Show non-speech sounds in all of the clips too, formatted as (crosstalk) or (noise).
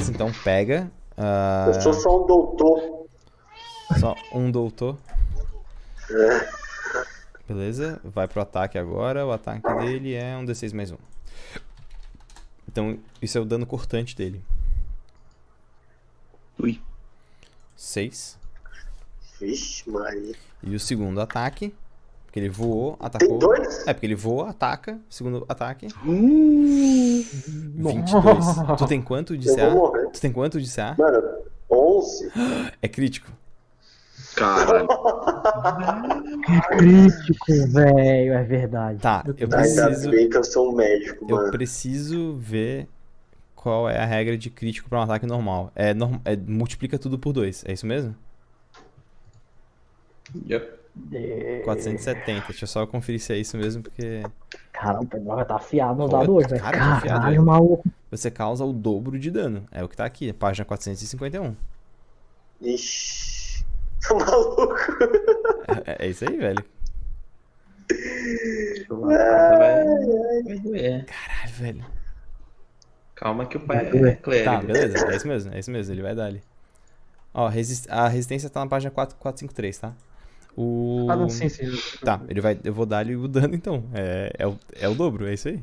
Beleza, então pega. ah, Eu sou só um doutor. Só um doutor. É. Beleza, vai pro ataque agora. O ataque dele é um D6 mais um. Então, isso é o dano cortante dele. Ui. 6. Vixe, Maria. E o segundo ataque. Porque ele voou, Tem atacou. dois? É, porque ele voa, ataca. Segundo ataque. Uh, 22. Tu tem quanto de Eu vou CA? morrer. Tu tem quanto de CA? Mano, 11? É crítico. caralho. Crítico, velho, é verdade. Tá, eu Ainda preciso. bem que eu sou um médico, Eu mano. preciso ver qual é a regra de crítico pra um ataque normal. É, norm- é multiplica tudo por 2, é isso mesmo? Yep. É, 470. Deixa eu só conferir se é isso mesmo, porque Caramba, o Pedroga tá afiado nos dados hoje, velho. Caralho, velho. maluco. você causa o dobro de dano. É o que tá aqui, página 451. Ixi. Tá (laughs) maluco? É, é isso aí, velho. Vai, vai doer. Caralho, velho. Calma que o pai é clérigo. Tá, beleza. É isso mesmo, é isso mesmo. Ele vai dar ali. Ó, resist- a resistência tá na página 4, 453, tá? O... Ah, não, sim, sim. Tá, ele vai, eu vou dar ali o dano então. É, é, o, é o dobro, é isso aí.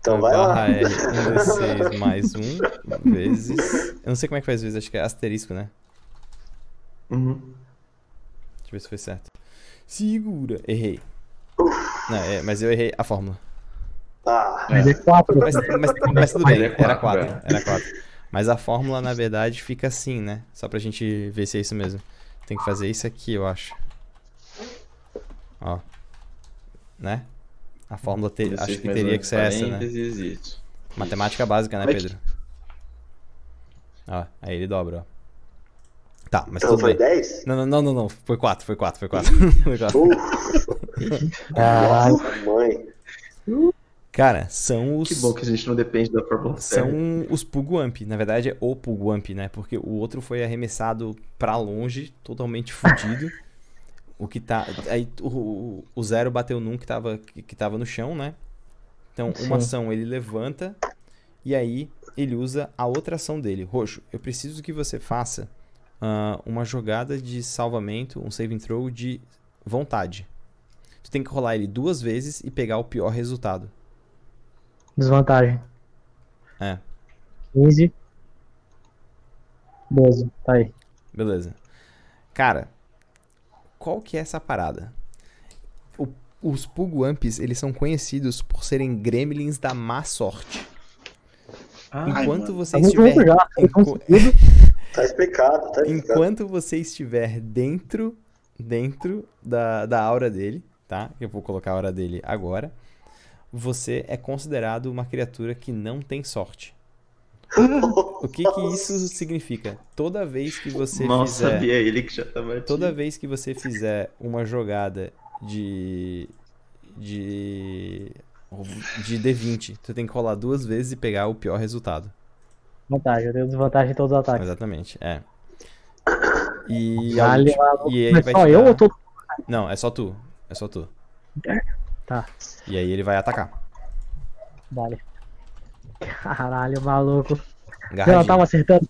Então vai lá. é 1d6 (laughs) mais 1 vezes. Eu não sei como é que faz vezes, acho que é asterisco, né? Uhum. Deixa eu ver se foi certo. Segura. Errei. Não, é, mas eu errei a fórmula. Ah, Mas é 4. Mas, mas, mas tudo bem, é quatro, era 4. velho. Era 4. Mas a fórmula, na verdade, fica assim, né? Só pra gente ver se é isso mesmo. Tem que fazer isso aqui, eu acho. Ó. Né? A fórmula te- acho que teria que ser essa, né? isso. Matemática básica, né, Mas- Pedro? Ó, aí ele dobra, ó. Tá, mas então tudo foi bem. 10? Não, não, não, não, não. Foi 4, foi 4, foi 4. (laughs) foi 4. Caralho. Mãe. Cara, são os. Que bom que a gente não depende da fórmula. São os Pugwamp. Na verdade é o Pugwamp, né? Porque o outro foi arremessado pra longe, totalmente fudido. (laughs) o que tá. Aí o, o- zero bateu num que tava, que, tava no chão, né? Então, uma Sim. ação ele levanta e aí ele usa a outra ação dele. Roxo, eu preciso que você faça ah, uma jogada de salvamento, um saving throw de vontade. Tu tem que rolar ele duas vezes e pegar o pior resultado. Desvantagem. É. 15. 12. Tá aí. Beleza. Cara, qual que é essa parada? O- os Pugwamps, eles são conhecidos por serem gremlins da má sorte. Ai, Enquanto mano. você Tamo estiver... já. enqu- Enco... (laughs) Tá explicado, tá explicado. Enquanto você estiver dentro dentro da, da aura dele, tá? Eu vou colocar a aura dele agora. Você é considerado uma criatura que não tem sorte. O que que isso significa? Toda vez que você Mal fizer sabia ele que já tava Toda vez que você fizer uma jogada de. de. de D20, você tem que rolar duas vezes e pegar o pior resultado. Vantagem. Eu tenho desvantagem em todos os ataques. Exatamente, é. E. a Vale e ele vai só te eu ou todo Não, é só tu. É só tu. Tá. E aí ele vai atacar. Vale. Caralho, maluco. Garradinha. não tava acertando?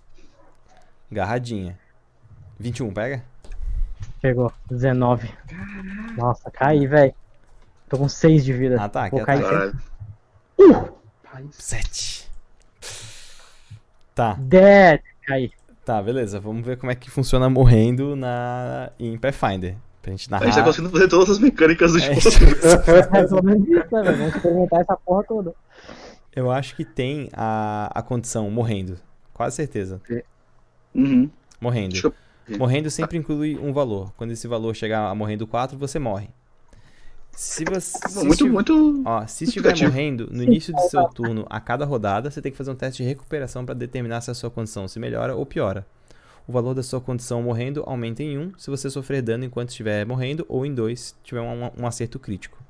Garradinha. 21, pega? Pegou. 19. Nossa, caí, velho. Tô com 6 de vida. Ataque, Vou cair ataque. Caralho. Uh! 7. Tá, 10. Caí. tá, beleza. Vamos ver como é que funciona morrendo na em Pathfinder. Pra gente A narrar. gente tá conseguindo fazer todas as mecânicas do É. jogo. (laughs) É mais ou menos isso, né, velho? Vamos experimentar essa porra toda. Eu acho que tem a, a condição morrendo. Quase certeza. Uhum. Morrendo. Morrendo sempre inclui um valor. Quando esse valor chegar a morrendo 4, você morre. Se você. se Muito, estiver- muito. Ó, se estiver morrendo, no início do seu turno, a cada rodada, você tem que fazer um teste de recuperação para determinar se a sua condição se melhora ou piora. O valor da sua condição morrendo aumenta em 1 se você sofrer dano enquanto estiver morrendo, ou em 2 se tiver um, um acerto crítico.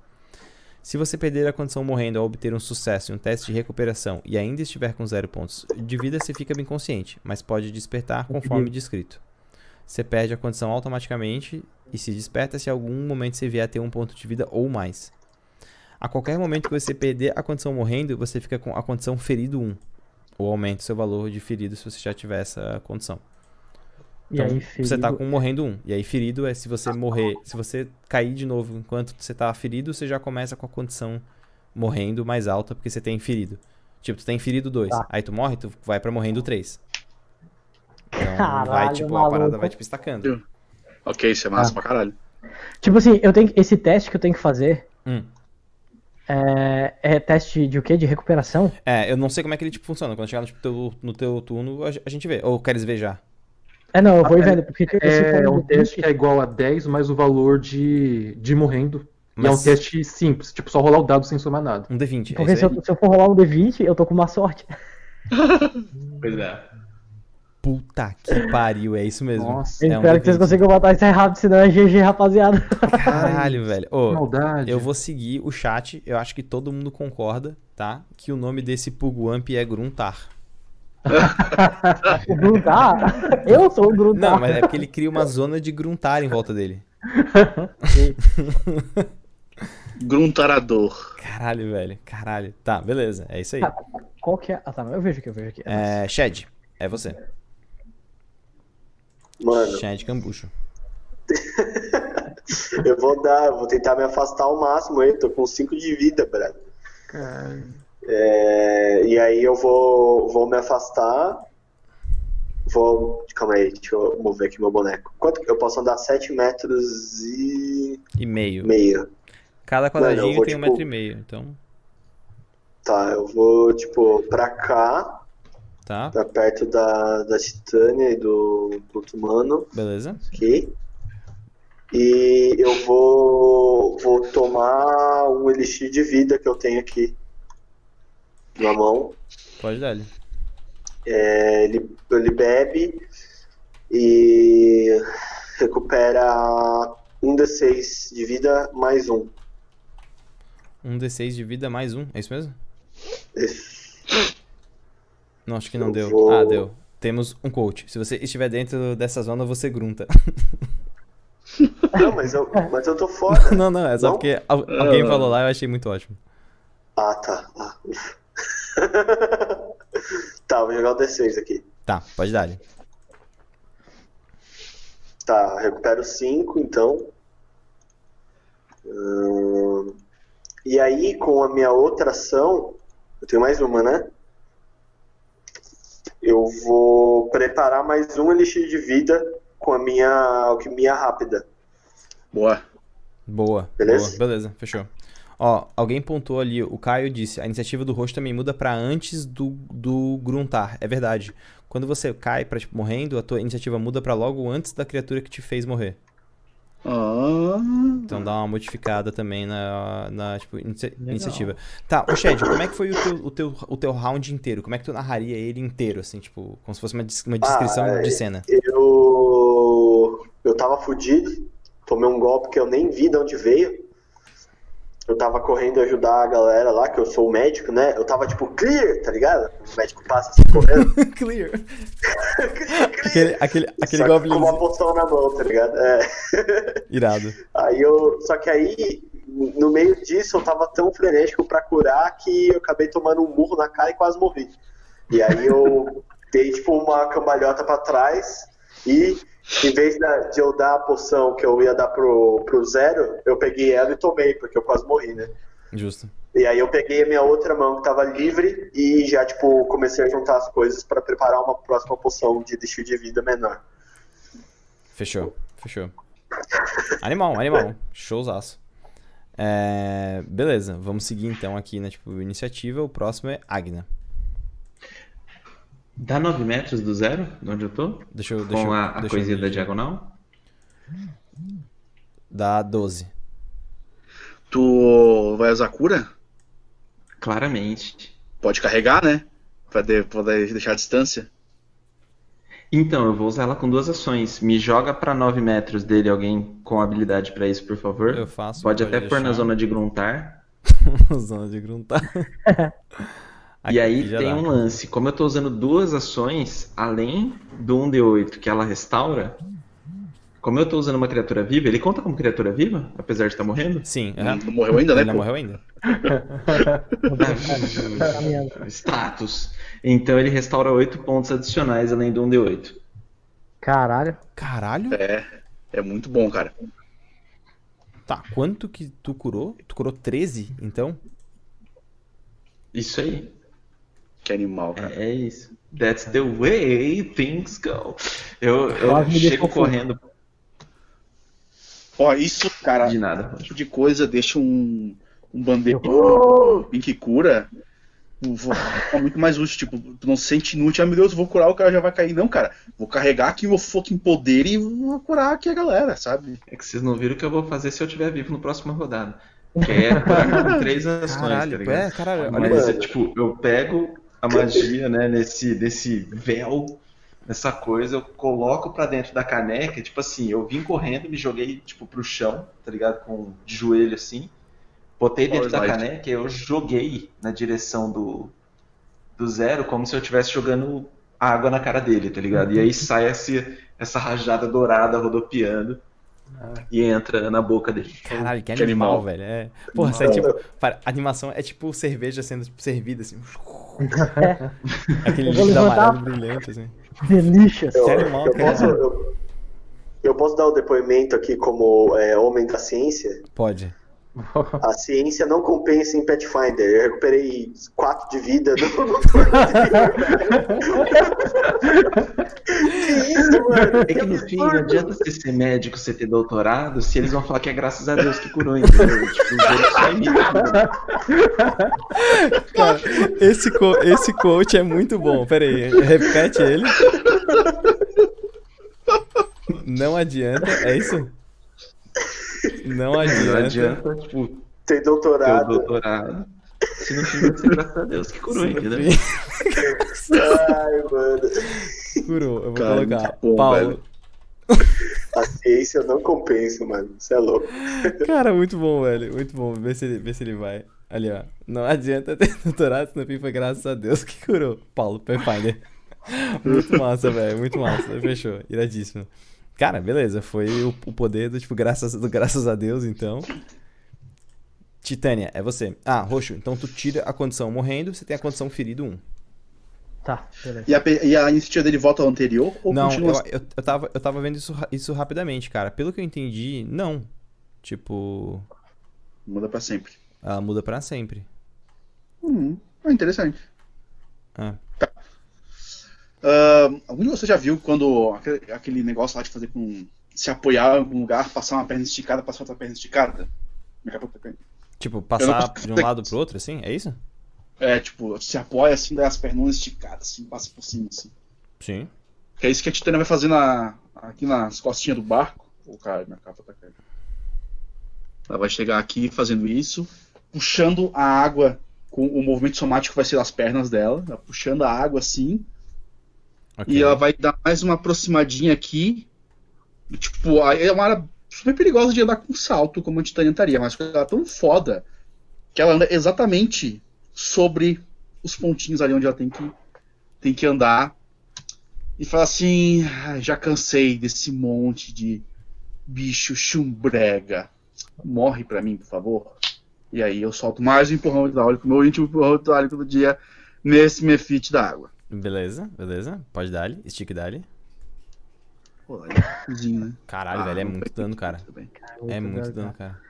Se você perder a condição morrendo ao obter um sucesso em um teste de recuperação e ainda estiver com 0 pontos de vida, você fica bem consciente, mas pode despertar conforme descrito. Você perde a condição automaticamente e se desperta se algum momento você vier a ter um ponto de vida ou mais. A qualquer momento que você perder a condição morrendo, você fica com a condição ferido 1. Ou aumenta o seu valor de ferido se você já tiver essa condição. E Então, aí, você tá com morrendo um. E aí, ferido é se você morrer. Se você cair de novo enquanto você tá ferido, você já começa com a condição morrendo mais alta, porque você tem ferido. Tipo, tu tem ferido 2. Tá. Aí tu morre, tu vai pra morrendo 3. Então vai, Caralho, tipo, a parada maluco. vai tipo estacando. Ok, isso é massa Ah. pra caralho. Tipo assim, eu tenho esse teste que eu tenho que fazer Hum. é, é teste de o quê? De recuperação? É, eu não sei como é que ele tipo, funciona. Quando chegar no, tipo, teu, no teu turno, a, a gente vê. Ou queres ver já? É, não, eu vou É- vendo, porque É for um teste 20, que é igual a 10 mais o valor de, de morrendo. E é um Mas- teste simples, tipo, só rolar o dado sem somar nada. Um D20. É Porque isso se eu, se eu for rolar um D20, eu tô com uma sorte. (laughs) Pois é. Puta que pariu, é isso mesmo. Nossa, Eu É um espero que vocês D20. consigam matar isso aí rápido, senão é GG, rapaziada. Caralho, velho. Ô, que maldade. eu vou seguir o chat. Eu acho que todo mundo concorda, tá? Que o nome desse Pugwamp é Gruntar. (laughs) O Gruntar? Eu sou o Gruntar. Não, mas é porque ele cria uma zona de gruntar em volta dele. (laughs) Gruntarador. Caralho, velho. Caralho. Tá, beleza. É isso aí. Qual que é? Ah, tá, eu vejo aqui, eu vejo aqui. É, Shed, é você. Mano, Shed Cambucho. (laughs) eu vou dar, eu vou tentar me afastar ao máximo aí, tô com 5 de vida, brother. É, e aí eu vou, vou me afastar. Vou. Calma aí, deixa eu mover aqui meu boneco. Quanto que eu posso andar? 7 metros e E meio. meio. Cada Mano, quadradinho vou, tem um tipo- metro e meio. Então, Tá, eu vou, tipo, pra cá, tá. pra perto da, da Titânia e do Pluto Humano, Beleza. ok? E eu vou, vou tomar um elixir de vida que eu tenho aqui na mão. Pode dar. É, ele, ele bebe e recupera um D6 de vida mais um. Um D6 de vida mais um. É isso mesmo? Isso. Não, acho que não Eu deu. vou- Ah, deu. Temos um coach. Se você estiver dentro dessa zona, você grunta. (laughs) Não, mas eu, mas eu tô fora. não, não, é só Não? porque al- alguém falou lá e eu achei muito ótimo. Ah, tá. Ah, ufa. (laughs) tá, vou jogar o D6 aqui. Tá, pode dar. Tá, recupero 5, então. Hum, E aí, com a minha outra ação, eu tenho mais uma, né? Eu vou preparar mais um elixir de vida com a minha alquimia rápida. Boa. Boa. Beleza? Boa, beleza, fechou. Ó, alguém pontuou ali, o Caio disse, a iniciativa do rosto também muda pra antes do, do gruntar. É verdade. Quando você cai pra, tipo, morrendo, a tua iniciativa muda pra logo antes da criatura que te fez morrer. Ah, Então dá uma modificada também na, na tipo, inicia- iniciativa. Tá, o Shed, como é que foi o teu, o, teu, o teu round inteiro? Como é que tu narraria ele inteiro, assim, tipo, como se fosse uma, uma descrição Ah, de é- cena? Eu. Eu tava fudido, tomei um golpe que eu nem vi de onde veio. Eu tava correndo ajudar a galera lá, que eu sou o médico, né? Eu tava tipo, clear, tá ligado? O médico passa assim correndo. Clear. (laughs) clear. Aquele, aquele, aquele Só que com uma goblin poção na mão, tá ligado? É. irado. (laughs) Aí eu. Só que aí, no meio disso, eu tava tão frenético pra curar que eu acabei tomando um murro na cara e quase morri. E aí eu dei tipo uma cambalhota pra trás e em vez de eu dar a poção que eu ia dar pro, pro zero, eu peguei ela e tomei, porque eu quase morri, né? Justo. E aí eu peguei a minha outra mão que tava livre e já, tipo, comecei a juntar as coisas pra preparar uma próxima poção de destino de vida menor. Fechou, fechou. Animal, animal. Showzaço. É, beleza, vamos seguir então aqui na tipo, iniciativa. O próximo é Agna. Dá 9 metros do zero, de onde eu tô? Deixa eu. Deixa Com eu- a, a deixa eu coisinha ver da diagonal? Dá 12. tu vai usar cura? Claramente. Pode carregar, né? Pra de- poder deixar a distância. Então, eu vou usar ela com duas ações. Me joga pra 9 metros dele alguém com habilidade pra isso, por favor. Eu faço. Pode até pôr na deixar. zona de gruntar. (laughs) zona de gruntar. (laughs) e aí já tem dá. um lance. Como eu tô usando duas ações, além do 1d8 que ela restaura, como eu tô usando uma criatura viva, ele conta como criatura viva? Apesar de estar morrendo? Sim, Não, não morreu ainda, né? Ele não pô? morreu ainda. (laughs) Status. Então ele restaura 8 pontos adicionais além do 1d8. Caralho. Caralho. É, é muito bom, cara. Tá, quanto que tu curou? Tu curou 13, então? Isso aí. Que animal, cara. É, é isso. That's the way things go. Eu, eu chego correndo Ó, isso, cara, de nada. tipo de coisa deixa um, um bandeiro em que cura é muito mais útil. Tipo, tu não se sente inútil, ah, meu Deus, eu vou curar, o cara já vai cair. Não, cara, vou carregar aqui meu fucking poder e vou curar aqui a galera, sabe? É que vocês não viram o que eu vou fazer se eu estiver vivo no próximo rodada. (laughs) Que é curar com três ações, tá Caralho, ligado? é, caralho. Olha Mas isso. é tipo, eu pego a magia, né, nesse, nesse véu, nessa coisa, eu coloco pra dentro da caneca, tipo assim, eu vim correndo, me joguei, tipo, pro chão, tá ligado? Com de joelho assim. Botei dentro da caneca e eu joguei na direção do, do zero, como se eu estivesse jogando água na cara dele, tá ligado? E aí sai esse, essa rajada dourada rodopiando e entra na boca dele. Caralho, que Que animal, animal. velho. É. Porra, isso é tipo. para- A animação é tipo cerveja sendo tipo, servida, assim. (laughs) Aquele líquido amarelo brilhante, assim. Delicious. Eu, Que animal, eu cara. posso, eu, eu posso dar o depoimento aqui como é, homem da ciência? Pode. A (laughs) ciência não compensa em Pathfinder. Eu recuperei 4 de vida no, no (laughs) Que isso, mano? É que no fim não adianta você ser médico, você ter doutorado, se eles vão falar que é graças a Deus que curou, entendeu? Tipo, né? Cara, (laughs) esse, co esse coach é muito bom. Pera aí, repete ele. Não adianta, é isso? Não adianta. Não adianta, tipo, Tem ter doutorado. doutorado. Se no fim vai ser graças a Deus que curou, entendeu? Ai, mano. Curou, eu vou Cara, colocar. bom, Paulo. velho. A ciência não compensa, mano. Você é louco. Cara, muito bom, velho. Muito bom. Vê se ele, vê se ele vai. Ali, ó. Não adianta ter (laughs) doutorado, se no fim foi graças a Deus que curou. Paulo, Pathfinder. Muito massa, velho. Muito massa. Fechou. Iradíssimo. Cara, beleza. Foi o, o poder do tipo, graças, do graças a Deus, então. Titânia, é você. Ah, Roxo, então tu tira a condição morrendo, você tem a condição ferido 1. Tá, beleza. E a, e a iniciativa dele volta ao anterior ou Não, continua eu, assim? eu, eu, tava, eu tava vendo isso, isso rapidamente, cara. Pelo que eu entendi, não. Tipo, Muda pra sempre. ela muda pra sempre. Hum, é interessante. Ah. Ah, algum de você já viu quando aquele, negócio lá de fazer com. se apoiar em algum lugar, passar uma perna esticada, passar outra perna esticada? Tipo, Eu passar não de um lado pro outro, assim? É isso? É, tipo, se apoia assim, daí as pernas esticadas, assim, passa por cima, assim. Sim. Que é isso que a Titânia vai fazer na, aqui nas costinhas do barco. Ô, cara, minha capa tá caindo. Ela vai chegar aqui fazendo isso, puxando a água com o movimento somático vai ser das pernas dela, ela puxando a água assim, Ok. e ela vai dar mais uma aproximadinha aqui. Tipo, é uma área super perigosa de andar com salto, como a Titânia estaria, mas ela é tão foda que ela anda exatamente sobre os pontinhos ali onde ela tem que, tem que andar. E fala assim: "Ah, já cansei desse monte de bicho chumbrega. Morre pra mim, por favor. E aí eu solto mais um empurrão hidráulico, meu último empurrão hidráulico do dia, nesse mefite da água. Beleza, beleza. Pode dar ali. Stick dali. Pô, aí é né? Caralho, Ah, velho, é não muito foi- dano, cara. É muito dano, cara.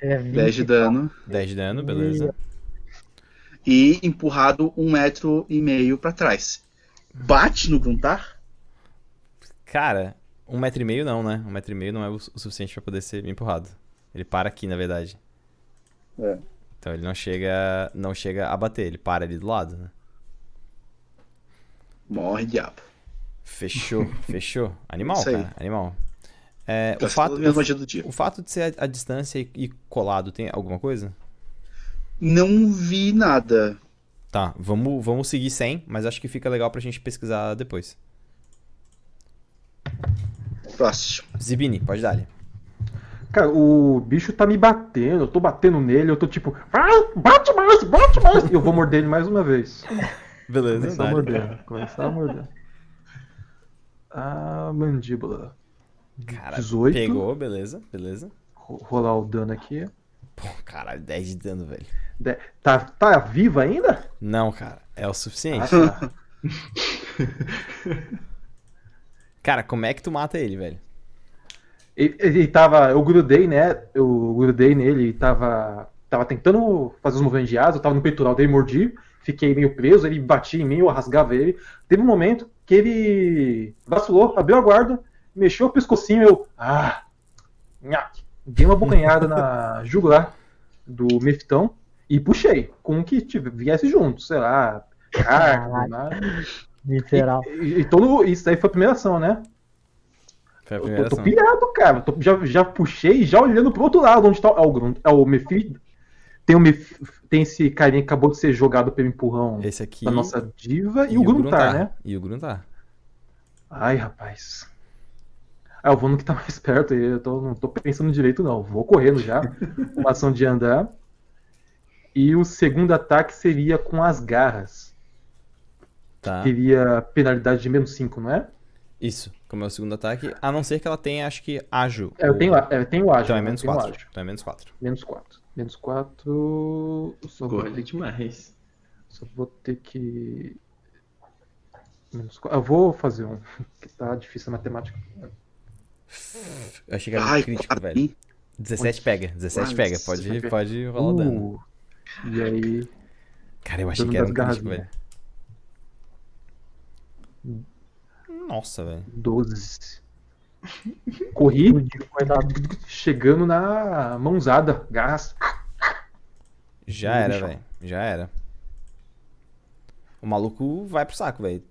É 20, 10 de dano. 10 de dano, beleza. E empurrado um metro e meio pra trás. Bate no Gruntar? Cara, um metro e meio não, né? Um metro e meio não é o suficiente pra poder ser empurrado. Ele para aqui, na verdade. É. Então ele não chega, não chega a bater, ele para ali do lado, né? Morre, diabo. Fechou, (laughs) fechou. Animal, cara, animal. É, o, fato, dia. o fato de ser a, a distância e, e colado tem alguma coisa? Não vi nada. Tá, vamos, vamos seguir sem, mas acho que fica legal pra gente pesquisar depois. Próximo. Zibini, pode dar ali. Cara, o bicho tá me batendo, eu tô batendo nele, eu tô tipo, vai, bate mais, bate mais. E eu vou morder ele mais uma vez. (laughs) Beleza, Começar a dá-lhe. morder, começar a morder. A mandíbula. Cara, 18. pegou, beleza, beleza. Ro- Rolar o dano aqui. Pô, caralho, 10 de dano, velho. De- Tá, tá viva ainda? Não, cara, é o suficiente. Ah, tá. (laughs) Cara, como é que tu mata ele, velho? Ele, ele tava. Eu grudei, né? Eu grudei nele e tava. Tava tentando fazer os movimentos de asa, eu tava no peitoral dele, mordi, fiquei meio preso, ele batia em mim, eu rasgava ele. Teve um momento que ele vacilou, abriu a guarda, mexeu o pescocinho, eu. Ah! Nhaque. Dei uma bocanhada na (laughs) jugular do Meftão e puxei, com o que tive- viesse junto, sei lá, carne, nada. Literal. E, e todo, isso daí foi a primeira ação, né? Foi a Eu primeira tô, tô ação. pilhado, cara. Eu tô- já, já puxei, já olhando pro outro lado, onde tá o- é o é o Mephi. Tem, Mephi, tem esse carinha que acabou de ser jogado pelo empurrão Esse aqui. da nossa diva e, o Gruntar, né? E o Gruntar. Ai, rapaz. Ah, eu vou no que tá mais (laughs) perto. Eu tô, não tô pensando direito, não. Vou correndo já. (laughs) Uma ação de andar. E o segundo ataque seria com as garras. Tá. Teria penalidade de menos 5, não é? Isso, como é o segundo ataque. A não ser que ela tenha, acho que, ágil. É, eu ou- tenho, é, eu tenho ágil. Então é né? menos Eu tenho 4. ágil. Então é menos 4. Menos 4. Menos 4. Só vou, Gordo demais. só vou ter que. Menos 4. Eu vou fazer um. (laughs) Que tá difícil a matemática. Eu achei que era Ai, crítico, quase. velho. 17 pega, 17 Quase. pega. Pode, 17 pode rolar o dano. Uh, e aí. Cara, eu achei que era um crítico, velho. Nossa, velho. 12. Corri, chegando na mãozada. Gás. Já era, velho. Já era. O maluco vai pro saco, velho.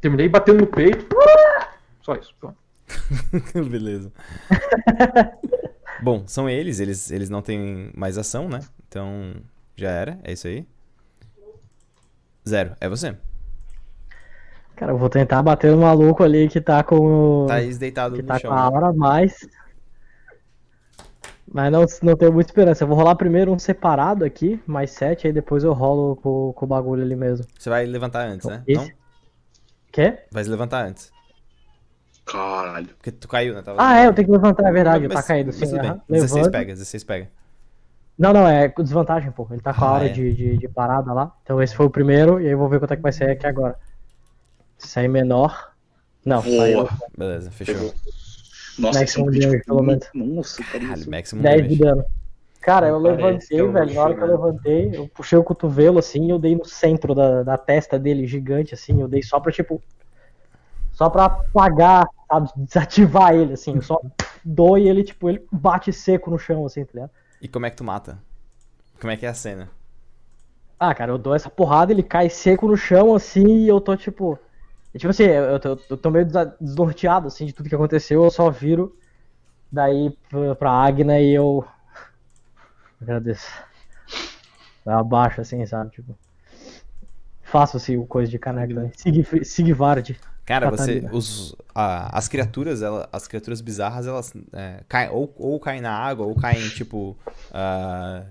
Terminei batendo no peito. Só isso. Pronto. (laughs) Beleza. (laughs) Bom, são eles, eles, eles não têm mais ação, né? Então, já era, é isso aí. Zero, é você. Cara, eu vou tentar bater no maluco ali que tá com. o- Thaís deitado que no tá chão. com a hora a mais. Mas não, não tenho muita esperança. Eu vou rolar primeiro um separado aqui, mais 7, aí depois eu rolo com, com o bagulho ali mesmo. Você vai levantar antes, né? Esse- Não? Quê? Vai se levantar antes. Caralho. Porque tu caiu, né? Tava... Ah, é, eu tenho que levantar, é verdade, Mas- tá caído mas sim. tudo bem. aham. 16 Levanto. pega, 16 pega. Não, não, é desvantagem, pô. Ele tá com a Ah, hora é. de, de, de parada lá. Então esse foi o primeiro, e aí eu vou ver quanto é que vai sair aqui agora. Se sair menor. Não, saiu Boa. Beleza, fechou. Nossa, Max esse é damage, pelo menos. Nossa. Caralho, maximum 10 de dano. Cara, eu Parece levantei, é velho. Na hora que eu né? levantei, eu puxei o cotovelo assim e eu dei no centro da, da testa dele, gigante, assim. Eu dei só pra, tipo. Só pra apagar, sabe? Desativar ele, assim. Eu só (laughs) dou e ele, tipo, ele bate seco no chão, assim, tá ligado? E como é que tu mata? Como é que é a cena? Ah, cara, eu dou essa porrada, ele cai seco no chão, assim, e eu tô, tipo. E, tipo assim, eu tô, eu tô meio desnorteado, assim, de tudo que aconteceu, eu só viro daí pra, pra Agna e eu. (laughs) Agradeço. Eu abaixo, assim, sabe? Tipo. Faço assim o coisa de caneca. né? Sig- Sigvard. Cara, você. Os, a- as criaturas, ela, as criaturas bizarras, elas é, caem, ou, ou caem na água, ou caem, tipo. ah,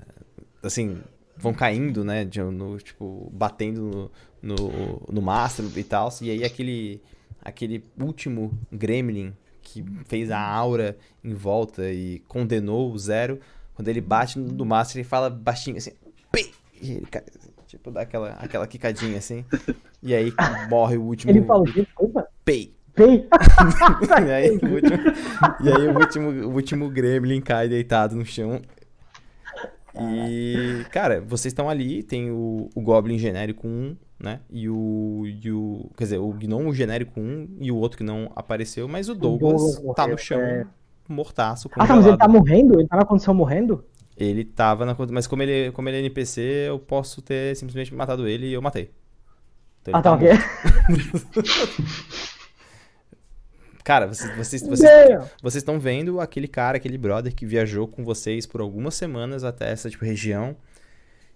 assim, vão caindo, né? de- no, tipo, batendo no, no, mastro e tal. E aí aquele. Aquele último Gremlin que fez a aura em volta e condenou o Zero. Quando ele bate no do mastro, ele fala baixinho assim. "Pi!" E ele cai, tipo, dá aquela, aquela quicadinha assim. E aí morre o último. Ele fala o quê? Desculpa. Pei. Pei. (laughs) E aí, o último, e aí o último, o último Gremlin cai deitado no chão. E, cara, vocês estão ali, tem o, o Goblin genérico 1, né? E o, e o. Quer dizer, o Gnomo genérico 1 e o outro que não apareceu, mas o Douglas Douglas tá no morreu, chão, é. mortaço, Ah, tá, mas ele tá congelado. morrendo? Ele tá na condição morrendo? Ele tava na conta. Mas como ele, como ele é NPC, eu posso ter simplesmente matado ele e eu matei. Então Ah, tá, ok. morto. (laughs) Cara, vocês, vocês, vocês. Vocês estão vendo aquele cara, aquele brother que viajou com vocês por algumas semanas até essa tipo, região.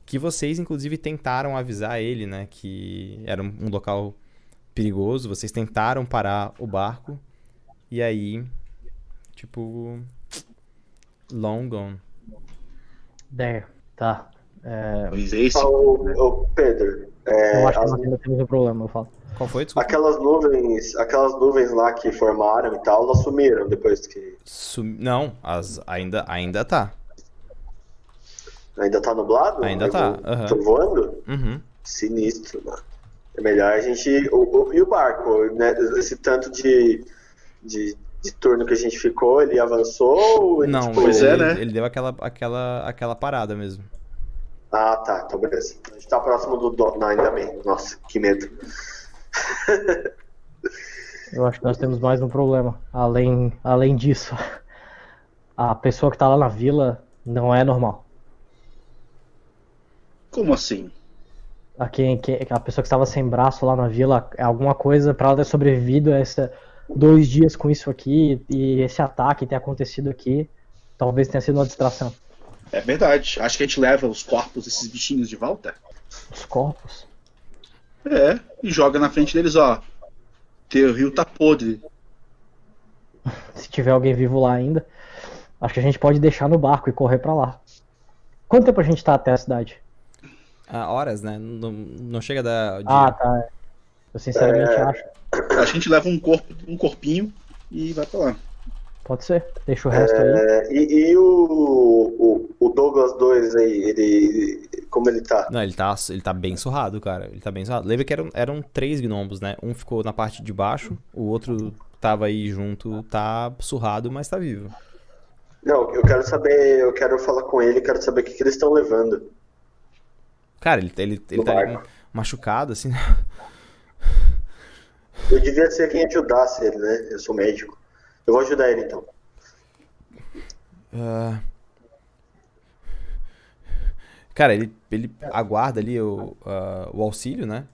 Que vocês, inclusive, tentaram avisar ele, né? Que era um, local perigoso. Vocês tentaram parar o barco. E aí, tipo. Long gone. Damn. Tá. É, é ô, Pedro, eu acho que nós ainda temos um problema, eu falo. Qual foi? Desculpa. Aquelas nuvens, aquelas nuvens lá que formaram e tal, elas sumiram depois que Sum- Não, as... ainda, ainda tá. Ainda tá nublado. Ainda tá, aham. Tô voando? Uhum. Sinistro, mano. É melhor a gente. O, o- e o barco, né? Esse tanto de, de, de turno que a gente ficou, ele avançou? ou ele, Não, tipo, Pois ele, é, né? ele deu aquela, aquela, aquela parada mesmo. Ah, tá. Então beleza. A gente tá próximo do. do... Não, ainda bem. Nossa, que medo. Eu acho que nós temos mais um problema. Além, além disso, (laughs) a pessoa que tá lá na vila não é normal. Como assim? A, quem, a pessoa que estava sem braço lá na vila, é alguma coisa pra ela ter sobrevivido a essa dois dias com isso aqui e esse ataque ter acontecido aqui, talvez tenha sido uma distração. É verdade. Acho que a gente leva os corpos desses bichinhos de volta. Os corpos. É, e joga na frente deles, ó. Teu rio tá podre. (laughs) Se tiver alguém vivo lá ainda, acho que a gente pode deixar no barco e correr pra lá. Quanto tempo a gente tá até a cidade? Ah, horas, né? Não, não chega da. Ah, tá. Eu sinceramente É. acho. A gente leva um corpo, um corpinho e vai pra lá. Pode ser. Deixa o resto aí. É, e e o, o, o Douglas 2 aí, ele. Como ele tá? Não, ele tá, ele tá bem surrado, cara. Ele tá bem surrado. Lembra que eram, eram três gnomos, né? Um ficou na parte de baixo, o outro tava aí junto, tá surrado, mas tá vivo. Não, eu quero saber, eu quero falar com ele, quero saber o que, que eles estão levando. Cara, ele, ele, ele tá ali machucado, assim. Eu devia ser quem ajudasse ele, né? Eu sou médico. Eu vou ajudar ele então. Ah. Cara, ele, ele aguarda ali o, ah, o auxílio, né?